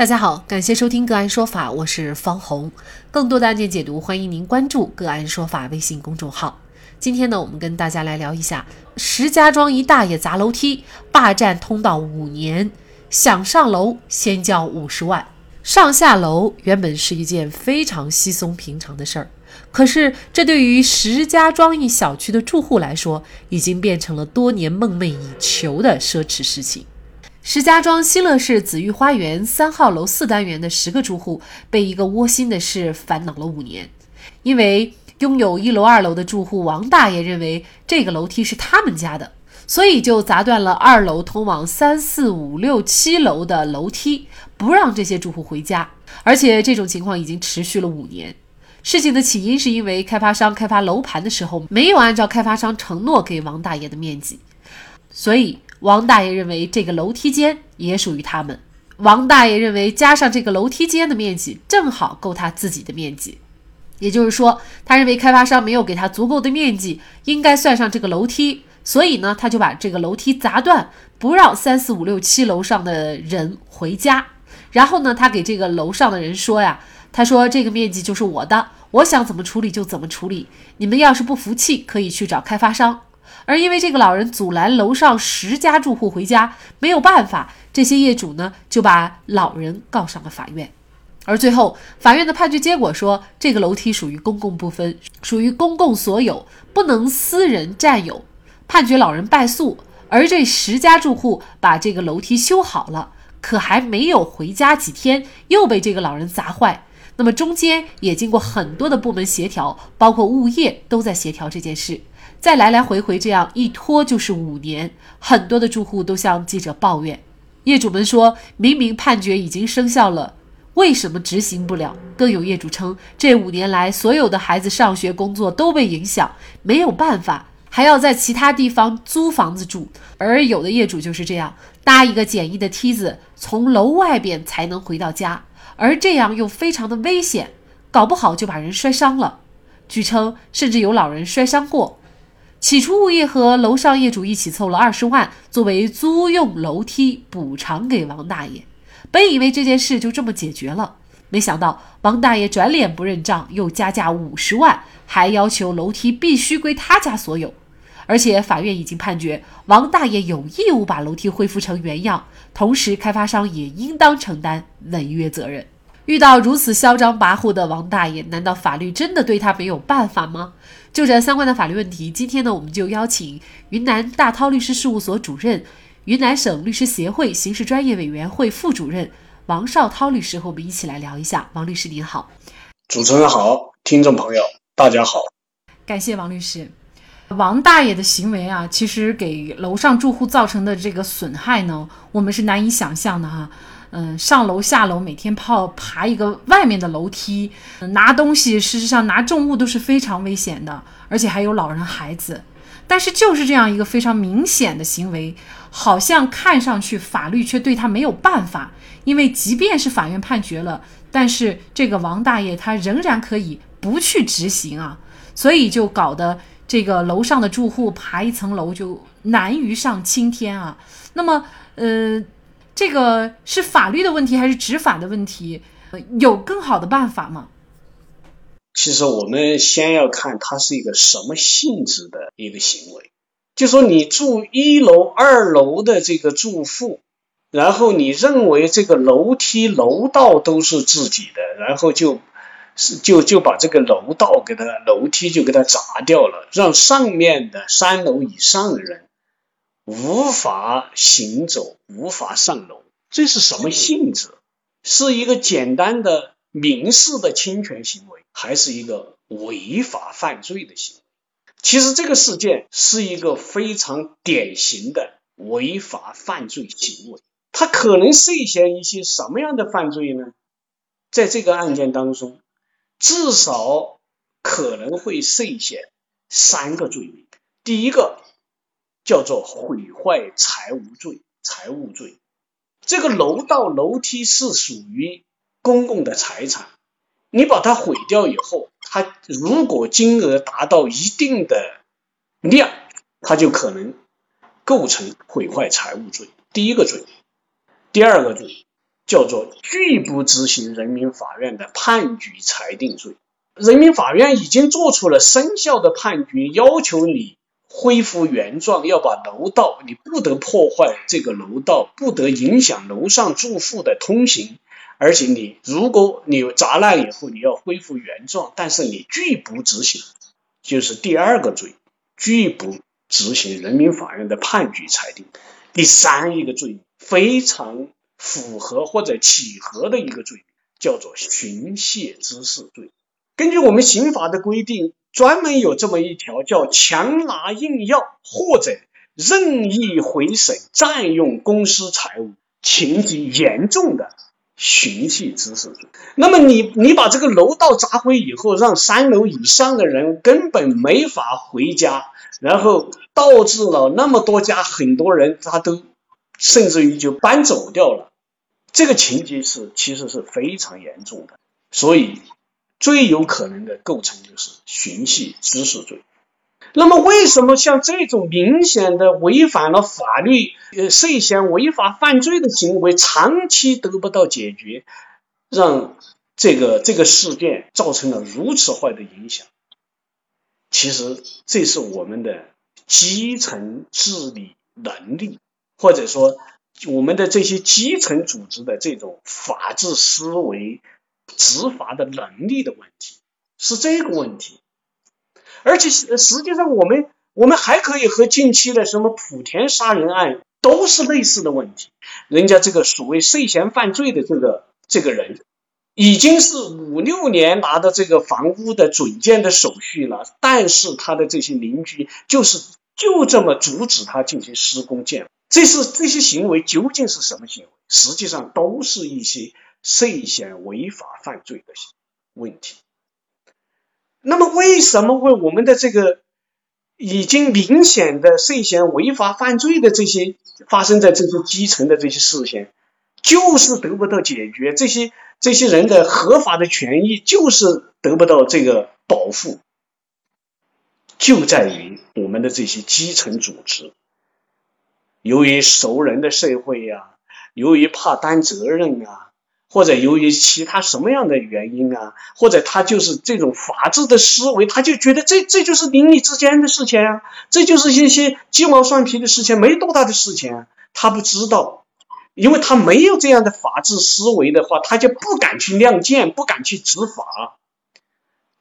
大家好，感谢收听个案说法，我是方红。更多的案件解读，欢迎您关注个案说法微信公众号。今天呢，我们跟大家来聊一下石家庄一大爷砸楼梯，霸占通道五年，想上楼先交五十万。上下楼原本是一件非常稀松平常的事儿，可是这对于石家庄一小区的住户来说，已经变成了多年梦寐以求的奢侈事情。石家庄新乐市紫玉花园三号楼四单元的十个住户被一个窝心的事烦恼了五年，因为拥有一楼、二楼的住户王大爷认为这个楼梯是他们家的，所以就砸断了二楼通往三四五六七楼的楼梯，不让这些住户回家。而且这种情况已经持续了五年。事情的起因是因为开发商开发楼盘的时候没有按照开发商承诺给王大爷的面积，所以。王大爷认为这个楼梯间也属于他们。王大爷认为加上这个楼梯间的面积正好够他自己的面积，也就是说，他认为开发商没有给他足够的面积，应该算上这个楼梯，所以呢，他就把这个楼梯砸断，不让三四五六七楼上的人回家。然后呢，他给这个楼上的人说呀，他说这个面积就是我的，我想怎么处理就怎么处理，你们要是不服气，可以去找开发商。而因为这个老人阻拦楼上十家住户回家，没有办法，这些业主呢就把老人告上了法院。而最后，法院的判决结果说，这个楼梯属于公共部分，属于公共所有，不能私人占有，判决老人败诉。而这十家住户把这个楼梯修好了，可还没有回家几天，又被这个老人砸坏。那么中间也经过很多的部门协调，包括物业都在协调这件事。再来来回回这样一拖就是五年，很多的住户都向记者抱怨，业主们说明明判决已经生效了，为什么执行不了？更有业主称，这五年来所有的孩子上学、工作都被影响，没有办法，还要在其他地方租房子住。而有的业主就是这样，搭一个简易的梯子，从楼外边才能回到家，而这样又非常的危险，搞不好就把人摔伤了。据称，甚至有老人摔伤过。起初，物业和楼上业主一起凑了二十万作为租用楼梯补偿给王大爷。本以为这件事就这么解决了，没想到王大爷转脸不认账，又加价五十万，还要求楼梯必须归他家所有。而且法院已经判决，王大爷有义务把楼梯恢复成原样，同时开发商也应当承担违约责任。遇到如此嚣张跋扈的王大爷，难道法律真的对他没有办法吗？就这相关的法律问题，今天呢，我们就邀请云南大韬律师事务所主任、云南省律师协会刑事专业委员会副主任王绍涛律师和我们一起来聊一下。王律师您好，主持人好，听众朋友大家好，感谢王律师。王大爷的行为啊，其实给楼上住户造成的这个损害呢，我们是难以想象的哈。嗯，上楼下楼，每天跑爬一个外面的楼梯，拿东西，事实上拿重物都是非常危险的，而且还有老人孩子。但是就是这样一个非常明显的行为，好像看上去法律却对他没有办法，因为即便是法院判决了，但是这个王大爷他仍然可以不去执行啊，所以就搞得这个楼上的住户爬一层楼就难于上青天啊。那么，呃。这个是法律的问题还是执法的问题？有更好的办法吗？其实我们先要看它是一个什么性质的一个行为。就说你住一楼、二楼的这个住户，然后你认为这个楼梯、楼道都是自己的，然后就是就就把这个楼道给它楼梯就给它砸掉了，让上面的三楼以上的人。无法行走，无法上楼，这是什么性质？是一个简单的民事的侵权行为，还是一个违法犯罪的行为？其实这个事件是一个非常典型的违法犯罪行为。它可能涉嫌一些什么样的犯罪呢？在这个案件当中，至少可能会涉嫌三个罪名。第一个。叫做毁坏财物罪，财物罪。这个楼道楼梯是属于公共的财产，你把它毁掉以后，它如果金额达到一定的量，它就可能构成毁坏财物罪。第一个罪，第二个罪叫做拒不执行人民法院的判决裁定罪。人民法院已经做出了生效的判决，要求你恢复原状，要把楼道，你不得破坏这个楼道，不得影响楼上住户的通行。而且你如果你砸烂以后，你要恢复原状，但是你拒不执行，就是第二个罪，拒不执行人民法院的判决裁定。第三一个罪非常符合或者契合的一个罪，叫做寻衅滋事罪。根据我们刑法的规定，专门有这么一条，叫强拿硬要或者任意毁损、占用公私财物，情节严重的寻衅滋事罪。那么你你把这个楼道砸毁以后，让三楼以上的人根本没法回家，然后导致了那么多家很多人他都甚至于就搬走掉了，这个情节是其实是非常严重的，所以。最有可能的构成就是寻衅滋事罪。那么，为什么像这种明显的违反了法律、呃涉嫌违法犯罪的行为，长期得不到解决，让这个这个事件造成了如此坏的影响？其实，这是我们的基层治理能力，或者说我们的这些基层组织的这种法治思维。执法的能力的问题是这个问题，而且实际上我们我们还可以和近期的什么莆田杀人案都是类似的问题。人家这个所谓涉嫌犯罪的这个这个人，已经是五六年拿到这个房屋的准建的手续了，但是他的这些邻居就是就这么阻止他进行施工建，这是这些行为究竟是什么行为？实际上都是一些。涉嫌违法犯罪的问题，那么为什么会我们的这个已经明显的涉嫌违法犯罪的这些发生在这些基层的这些事情，就是得不到解决？这些这些人的合法的权益就是得不到这个保护，就在于我们的这些基层组织，由于熟人的社会呀，由于怕担责任啊。或者由于其他什么样的原因啊，或者他就是这种法治的思维，他就觉得这这就是邻里之间的事情啊，这就是一些鸡毛蒜皮的事情，没多大的事情。他不知道，因为他没有这样的法治思维的话，他就不敢去亮剑，不敢去执法。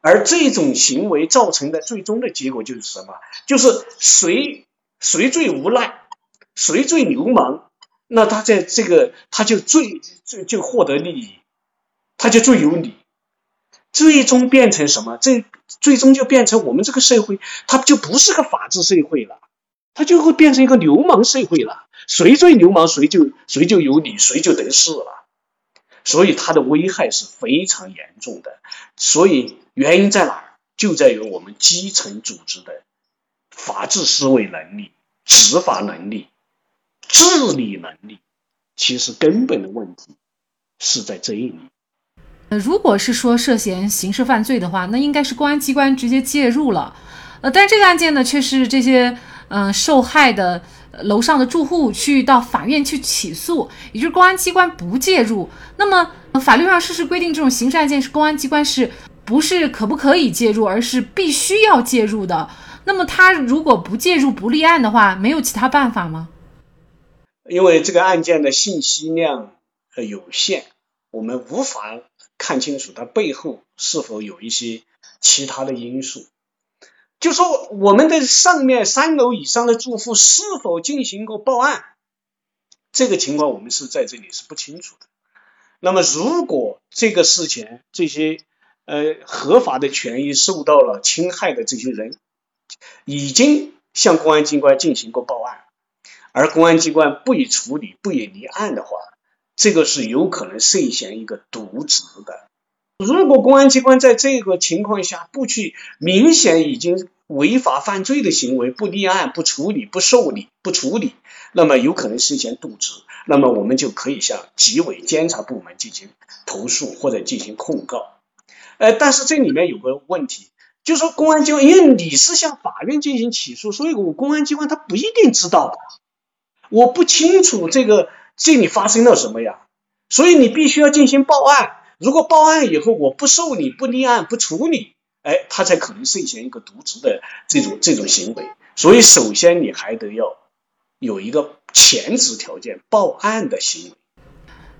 而这种行为造成的最终的结果就是什么？就是谁谁最无赖，谁最流氓。那他在这个，他就最最就获得利益，他就最有理，最终变成什么？这最终就变成我们这个社会，它就不是个法治社会了，它就会变成一个流氓社会了。谁最流氓，谁就谁就有理，谁就得势了。所以它的危害是非常严重的。所以原因在哪？就在于我们基层组织的法治思维能力、执法能力。治理能力，其实根本的问题是在这里。呃，如果是说涉嫌刑事犯罪的话，那应该是公安机关直接介入了。呃，但这个案件呢，却是这些嗯受害的楼上的住户去到法院去起诉，也就是公安机关不介入。那么法律上事实规定，这种刑事案件是公安机关是不是可不可以介入，而是必须要介入的？那么他如果不介入不立案的话，没有其他办法吗？因为这个案件的信息量呃有限，我们无法看清楚它背后是否有一些其他的因素。就说我们的上面三楼以上的住户是否进行过报案，这个情况我们是在这里是不清楚的。那么，如果这个事情这些呃合法的权益受到了侵害的这些人，已经向公安机关进行过报案。而公安机关不予处理、不予立案的话，这个是有可能涉嫌一个渎职的。如果公安机关在这个情况下不去明显已经违法犯罪的行为，不立案、不处理、不受理、不处理，那么有可能涉嫌渎职。那么我们就可以向纪委监察部门进行投诉或者进行控告。呃，但是这里面有个问题，就是说公安机关因为你是向法院进行起诉，所以我公安机关他不一定知道的。我不清楚这个这里发生了什么呀？所以你必须要进行报案。如果报案以后我不受理、不立案、不处理，哎，他才可能涉嫌一个渎职的这种这种行为。所以，首先你还得要有一个前置条件，报案的行为。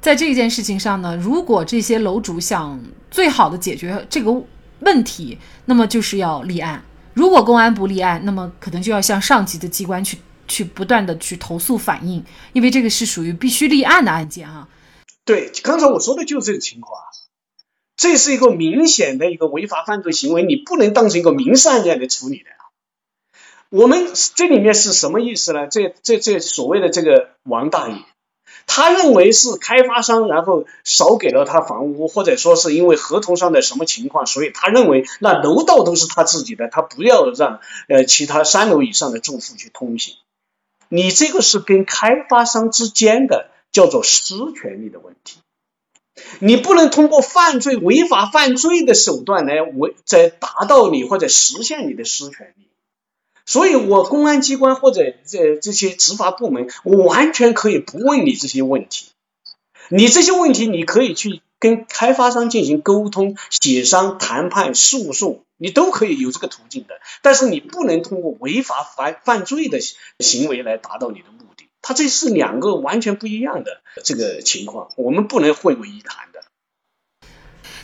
在这件事情上呢，如果这些楼主想最好的解决这个问题，那么就是要立案。如果公安不立案，那么可能就要向上级的机关去去不断的去投诉反映，因为这个是属于必须立案的案件啊。对，刚才我说的就是这个情况，这是一个明显的一个违法犯罪行为，你不能当成一个民事案件来处理的。我们这里面是什么意思呢？这这这所谓的这个王大爷。他认为是开发商，然后少给了他房屋，或者说是因为合同上的什么情况，所以他认为那楼道都是他自己的，他不要让呃其他三楼以上的住户去通行。你这个是跟开发商之间的叫做私权利的问题，你不能通过犯罪、违法犯罪的手段来为在达到你或者实现你的私权利。所以，我公安机关或者这这些执法部门，我完全可以不问你这些问题。你这些问题，你可以去跟开发商进行沟通、协商、谈判、诉讼，你都可以有这个途径的。但是，你不能通过违法犯犯罪的行为来达到你的目的。它这是两个完全不一样的这个情况，我们不能混为一谈的。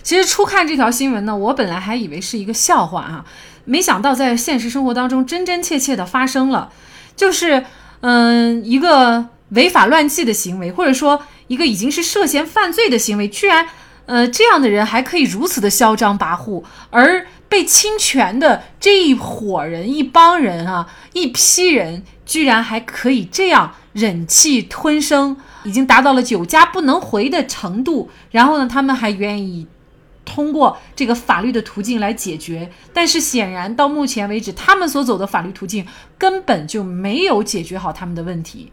其实初看这条新闻呢，我本来还以为是一个笑话啊。没想到在现实生活当中真真切切的发生了，就是嗯一个违法乱纪的行为，或者说一个已经是涉嫌犯罪的行为，居然呃这样的人还可以如此的嚣张跋扈，而被侵权的这一伙人一帮人啊一批人居然还可以这样忍气吞声，已经达到了酒家不能回的程度，然后呢他们还愿意。通过这个法律的途径来解决，但是显然到目前为止，他们所走的法律途径根本就没有解决好他们的问题。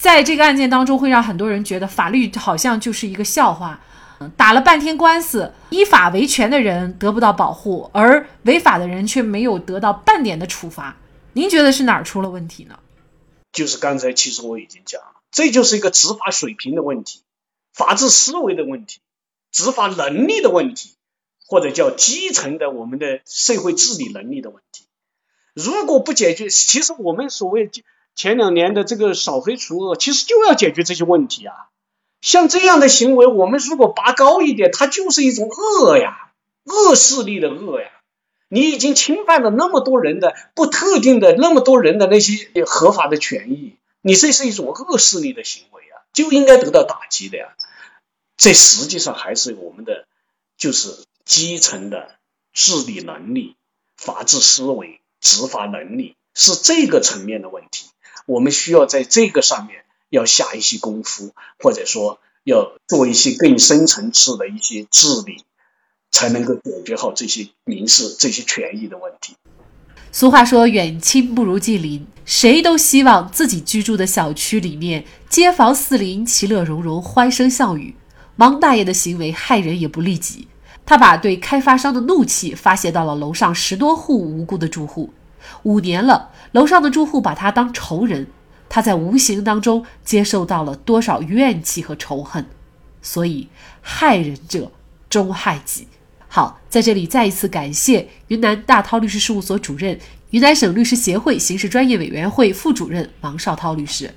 在这个案件当中，会让很多人觉得法律好像就是一个笑话。打了半天官司，依法维权的人得不到保护，而违法的人却没有得到半点的处罚。您觉得是哪儿出了问题呢？就是刚才其实我已经讲了，这就是一个执法水平的问题，法治思维的问题。执法能力的问题，或者叫基层的我们的社会治理能力的问题，如果不解决，其实我们所谓前两年的这个扫黑除恶，其实就要解决这些问题啊。像这样的行为，我们如果拔高一点，它就是一种恶呀，恶势力的恶呀。你已经侵犯了那么多人的不特定的那么多人的那些合法的权益，你这是一种恶势力的行为啊，就应该得到打击的呀。这实际上还是我们的，就是基层的治理能力、法治思维、执法能力是这个层面的问题。我们需要在这个上面要下一些功夫，或者说要做一些更深层次的一些治理，才能够解决好这些民事、这些权益的问题。俗话说：“远亲不如近邻”，谁都希望自己居住的小区里面，街坊四邻其乐融融，欢声笑语。王大爷的行为害人也不利己，他把对开发商的怒气发泄到了楼上十多户无辜的住户。五年了，楼上的住户把他当仇人，他在无形当中接受到了多少怨气和仇恨。所以，害人者终害己。好，在这里再一次感谢云南大韬律师事务所主任、云南省律师协会刑事专业委员会副主任王绍涛律师。